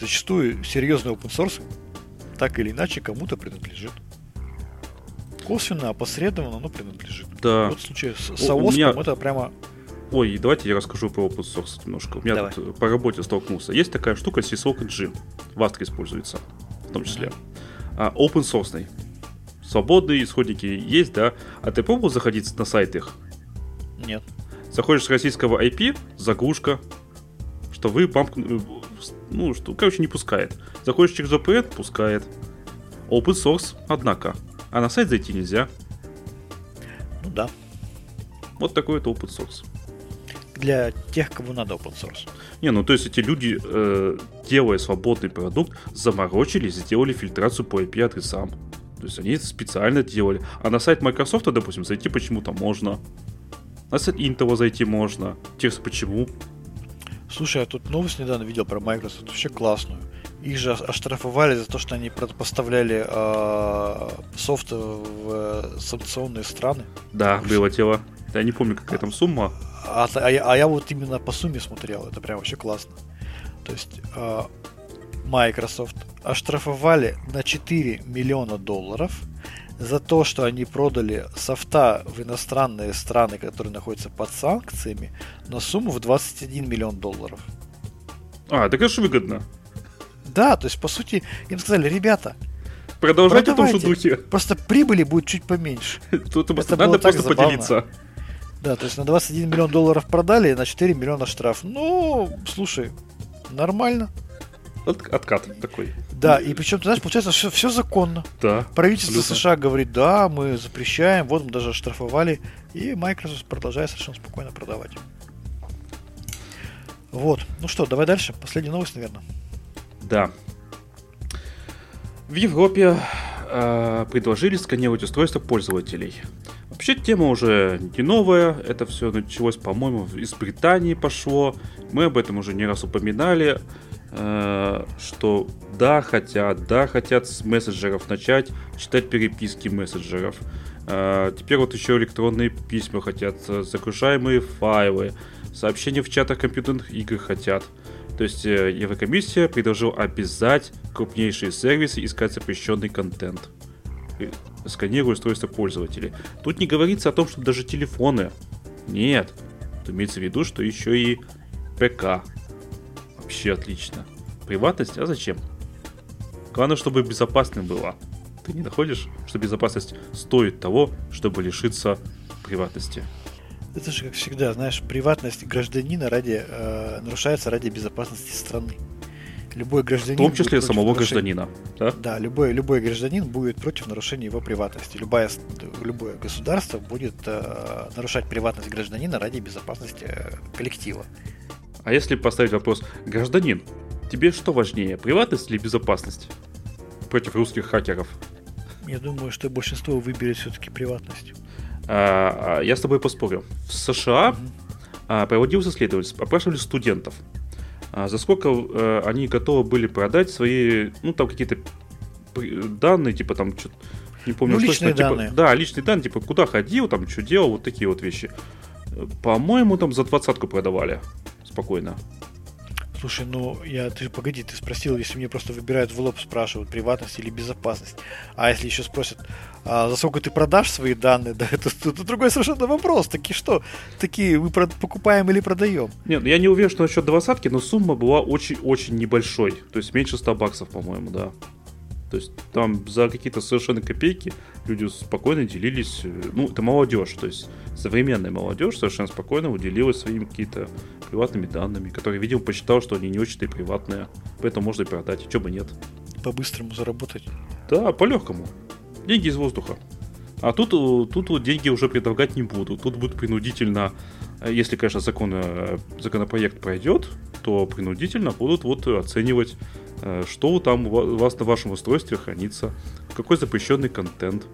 Зачастую серьезный open source так или иначе кому-то принадлежит косвенно, опосредованно, но принадлежит. Да. Вот в случае с, с меня... это прямо... Ой, давайте я расскажу про open source немножко. У меня Давай. тут по работе столкнулся. Есть такая штука Sysok Engine. В Astra используется, в том числе. А, open source. Свободные исходники есть, да? А ты пробовал заходить на сайт их? Нет. Заходишь с российского IP, заглушка, что вы памп... Ну, что, короче, не пускает. Заходишь через VPN, пускает. Open source, однако. А на сайт зайти нельзя. Ну да. Вот такой это open source. Для тех, кому надо open source. Не, ну то есть эти люди, э, делая свободный продукт, заморочились, сделали фильтрацию по IP-адресам. То есть они это специально делали. А на сайт Microsoft, допустим, зайти почему-то можно. На сайт Intel зайти можно. Интересно, почему? Слушай, я тут новость недавно видел про Microsoft, вообще классную. Их же оштрафовали за то, что они поставляли э, софт в санкционные страны. Да, было тело. Я не помню, какая там сумма. А, а, а, я, а я вот именно по сумме смотрел, это прям вообще классно. То есть э, Microsoft оштрафовали на 4 миллиона долларов за то, что они продали софта в иностранные страны, которые находятся под санкциями, на сумму в 21 миллион долларов. А, так это же выгодно. Да, то есть, по сути, им сказали, ребята, Продолжайте в том же духе. Просто прибыли будет чуть поменьше. Тут это надо просто забавно. поделиться. Да, то есть на 21 миллион долларов продали, на 4 миллиона штраф. Ну, слушай, нормально. От, откат такой. Да, и причем, ты знаешь, получается, все, все законно. Да. Правительство абсолютно. США говорит, да, мы запрещаем, вот мы даже штрафовали, и Microsoft продолжает совершенно спокойно продавать. Вот. Ну что, давай дальше. Последняя новость, наверное. Да. В Европе э, предложили сканировать устройства пользователей. Вообще тема уже не новая, это все началось, по-моему, из Британии пошло. Мы об этом уже не раз упоминали, что да, хотят, да, хотят с мессенджеров начать читать переписки мессенджеров. Э, теперь вот еще электронные письма хотят, загружаемые файлы, сообщения в чатах компьютерных игр хотят. То есть э, Еврокомиссия предложила обязать крупнейшие сервисы искать запрещенный контент, сканируя устройства пользователей. Тут не говорится о том, что даже телефоны. Нет. Тут имеется в виду, что еще и ПК. Вообще отлично. Приватность? А зачем? Главное, чтобы безопасным было. Ты не находишь, что безопасность стоит того, чтобы лишиться приватности? Это же, как всегда, знаешь, приватность гражданина ради, э, нарушается ради безопасности страны. Любой гражданин... В том числе самого нарушения... гражданина. Да? да, любой, любой гражданин будет против нарушения его приватности. Любое, любое государство будет э, нарушать приватность гражданина ради безопасности э, коллектива. А если поставить вопрос, гражданин, тебе что важнее, приватность или безопасность? Против русских хакеров. Я думаю, что большинство выберет все-таки приватность. А, а, я с тобой поспорю. В США mm-hmm. проводился исследование, опрашивали студентов. За сколько э, они готовы были продать свои, ну, там какие-то данные, типа там, что не помню, ну, что личные типа, данные. Да, личные данные, типа, куда ходил, там, что делал, вот такие вот вещи. По-моему, там за двадцатку продавали спокойно. Слушай, ну я ты погоди, ты спросил, если мне просто выбирают в лоб, спрашивают приватность или безопасность. А если еще спросят, а за сколько ты продашь свои данные, да, это, это, это другой совершенно вопрос. Такие что? Такие мы покупаем или продаем? Нет, ну, я не уверен, что насчет двадцатки, но сумма была очень-очень небольшой. То есть меньше 100 баксов, по-моему, да. То есть там за какие-то совершенно копейки люди спокойно делились. Э, ну, это молодежь, то есть современная молодежь совершенно спокойно уделилась своими какие-то приватными данными, которые, видимо, посчитал, что они не очень-то и приватные. Поэтому можно и продать. Чего бы нет. По-быстрому заработать. Да, по-легкому. Деньги из воздуха. А тут, э, тут вот деньги уже предлагать не будут. Тут будет принудительно, если, конечно, закон, э, законопроект пройдет, то принудительно будут вот оценивать, что там у вас на вашем устройстве хранится, какой запрещенный контент.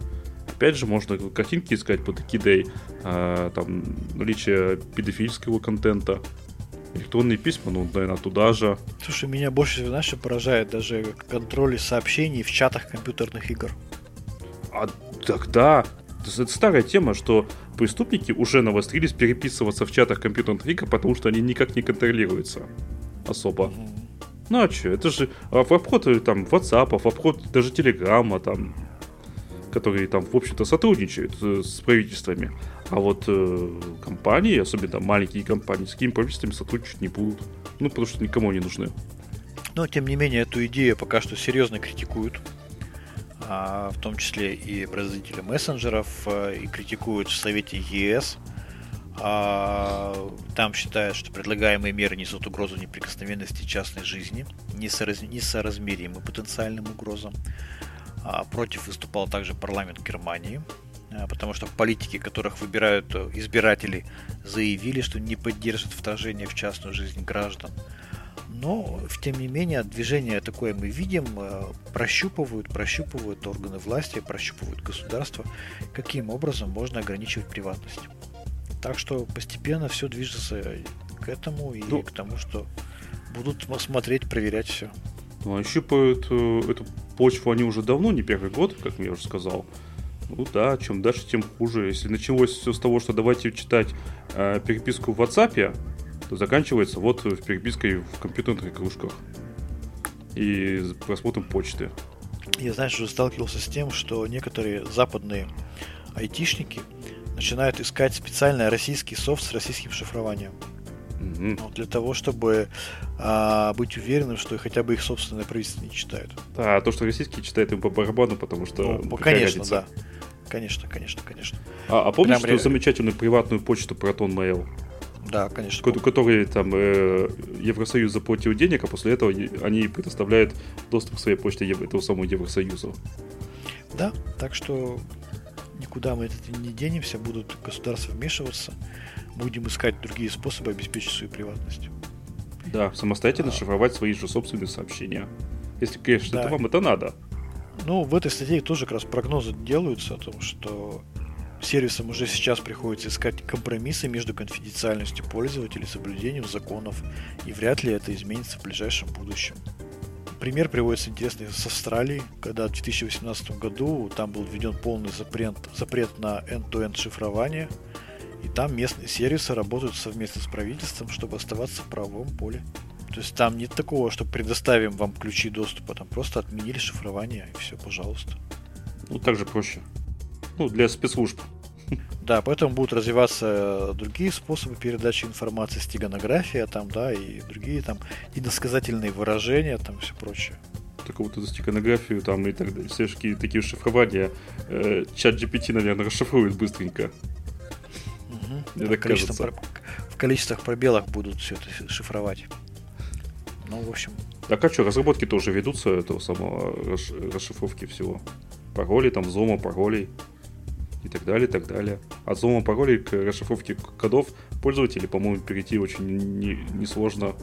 Опять же, можно картинки искать под Kidday, там наличие педофильского контента, электронные письма, ну, наверное, туда же. Слушай, меня больше всего, знаешь, поражает даже контроль сообщений в чатах компьютерных игр. А тогда это старая тема, что преступники уже навострились переписываться в чатах компьютерных игр, потому что они никак не контролируются особо. Ну а что, это же в обход э, там WhatsApp, в обход даже Телеграма, там, которые там, в общем-то, сотрудничают э, с правительствами. А вот э, компании, особенно маленькие компании, с какими правительствами сотрудничать не будут. Ну, потому что никому не нужны. Но, тем не менее, эту идею пока что серьезно критикуют. А, в том числе и производители мессенджеров, э, и критикуют в Совете ЕС. А, там считают, что предлагаемые меры несут угрозу неприкосновенности частной жизни, несоразмеримы потенциальным угрозам. А, против выступал также парламент Германии, потому что политики, которых выбирают избиратели, заявили, что не поддержат вторжение в частную жизнь граждан. Но, тем не менее, движение такое мы видим, э, прощупывают, прощупывают органы власти, прощупывают государство, каким образом можно ограничивать приватность. Так что постепенно все движется к этому и ну, к тому, что будут смотреть, проверять все. Ну, а щупают э, эту почву они уже давно, не первый год, как я уже сказал. Ну да, чем дальше, тем хуже. Если началось все с того, что давайте читать э, переписку в WhatsApp, заканчивается вот в перепиской в компьютерных игрушках и просмотром почты. Я, знаешь, уже сталкивался с тем, что некоторые западные айтишники начинают искать специальный российский софт с российским шифрованием. Mm-hmm. Ну, для того, чтобы а, быть уверенным, что хотя бы их собственное правительство не читают. Да, а то, что российские читают им по барабану, потому что... Ну, конечно, разница? да. Конечно, конечно, конечно. А, а помнишь Прям... что замечательную приватную почту Proton Mail? Да, конечно. Которые там э, Евросоюз заплатил денег, а после этого они предоставляют доступ к своей почте этого самого Евросоюза. Да, так что никуда мы это не денемся, будут государства вмешиваться, будем искать другие способы обеспечить свою приватность. Да, самостоятельно а... шифровать свои же собственные сообщения. Если, конечно, да. это вам это надо. Ну, в этой статье тоже как раз прогнозы делаются о том, что Сервисам уже сейчас приходится искать компромиссы между конфиденциальностью пользователей и соблюдением законов, и вряд ли это изменится в ближайшем будущем. Пример приводится интересный с Австралии, когда в 2018 году там был введен полный запрет, запрет на end-to-end шифрование, и там местные сервисы работают совместно с правительством, чтобы оставаться в правовом поле. То есть там нет такого, что предоставим вам ключи доступа, там просто отменили шифрование и все, пожалуйста. Ну, так же проще. Ну, для спецслужб. Да, поэтому будут развиваться другие способы передачи информации, стеганография там, да, и другие там иносказательные выражения, там все прочее. Так вот эту стеганографию там и так далее, все такие шифрования, э, чат GPT, наверное, расшифрует быстренько. Угу. Мне так кажется. Про... В количествах пробелах будут все это шифровать. Ну, в общем. Так а что, разработки тоже ведутся этого самого расшифровки всего. Паролей, там, зома паролей и так далее, и так далее. От взлома паролей к расшифровке кодов пользователей, по-моему, перейти очень несложно. Не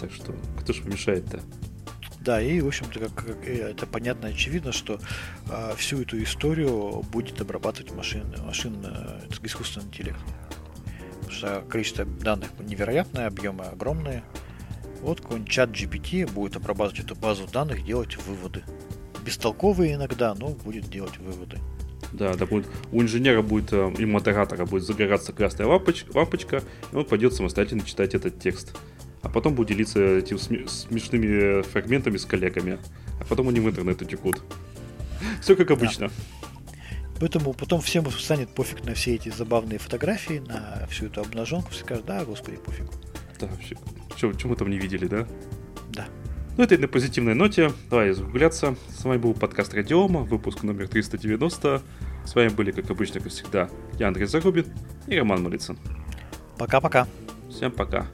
так что, кто же помешает-то? Да, и, в общем-то, как, как это понятно очевидно, что э, всю эту историю будет обрабатывать машин, машин э, искусственный интеллект. Потому что количество данных невероятное, объемы огромные. Вот какой-нибудь чат GPT будет обрабатывать эту базу данных, делать выводы. Бестолковые иногда, но будет делать выводы. Да, да будет, у инженера будет э, и модератора будет загораться красная лампочка, лампочка, и он пойдет самостоятельно читать этот текст. А потом будет делиться этими смешными фрагментами с коллегами. А потом они в интернет утекут. Все как обычно. Да. Поэтому потом всем станет пофиг на все эти забавные фотографии, на всю эту обнаженку. Все скажут, да, господи, пофиг. Да, вообще. Что, что мы там не видели, да? Ну, это на позитивной ноте. Давай закругляться. С вами был подкаст Радиома, выпуск номер 390. С вами были, как обычно, как всегда, я Андрей Загубин и Роман Малицын. Пока-пока. Всем пока.